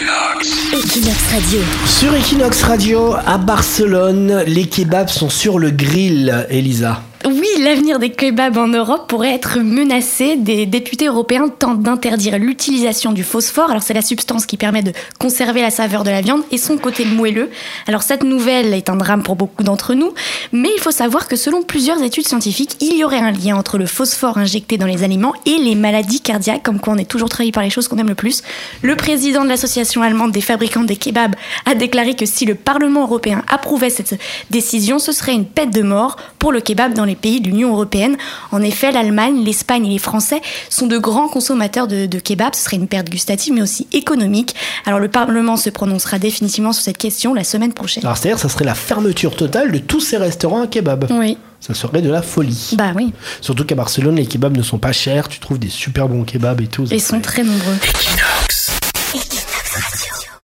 Equinox Radio. Sur Equinox Radio, à Barcelone, les kebabs sont sur le grill, Elisa. Oui, l'avenir des kebabs en Europe pourrait être menacé. Des députés européens tentent d'interdire l'utilisation du phosphore. Alors c'est la substance qui permet de conserver la saveur de la viande et son côté moelleux. Alors cette nouvelle est un drame pour beaucoup d'entre nous, mais il faut savoir que selon plusieurs études scientifiques, il y aurait un lien entre le phosphore injecté dans les aliments et les maladies cardiaques, comme quoi on est toujours trahi par les choses qu'on aime le plus. Le président de l'association allemande des fabricants des kebabs a déclaré que si le Parlement européen approuvait cette décision, ce serait une pète de mort pour le kebab dans les pays de l'Union européenne. En effet, l'Allemagne, l'Espagne et les Français sont de grands consommateurs de, de kebabs. Ce serait une perte gustative, mais aussi économique. Alors le Parlement se prononcera définitivement sur cette question la semaine prochaine. Alors c'est-à-dire, ça serait la fermeture totale de tous ces restaurants à kebab. Oui, Ça serait de la folie. bah oui. Surtout qu'à Barcelone, les kebabs ne sont pas chers, tu trouves des super bons kebabs et tout. ça Ils sont très nombreux. Equinox.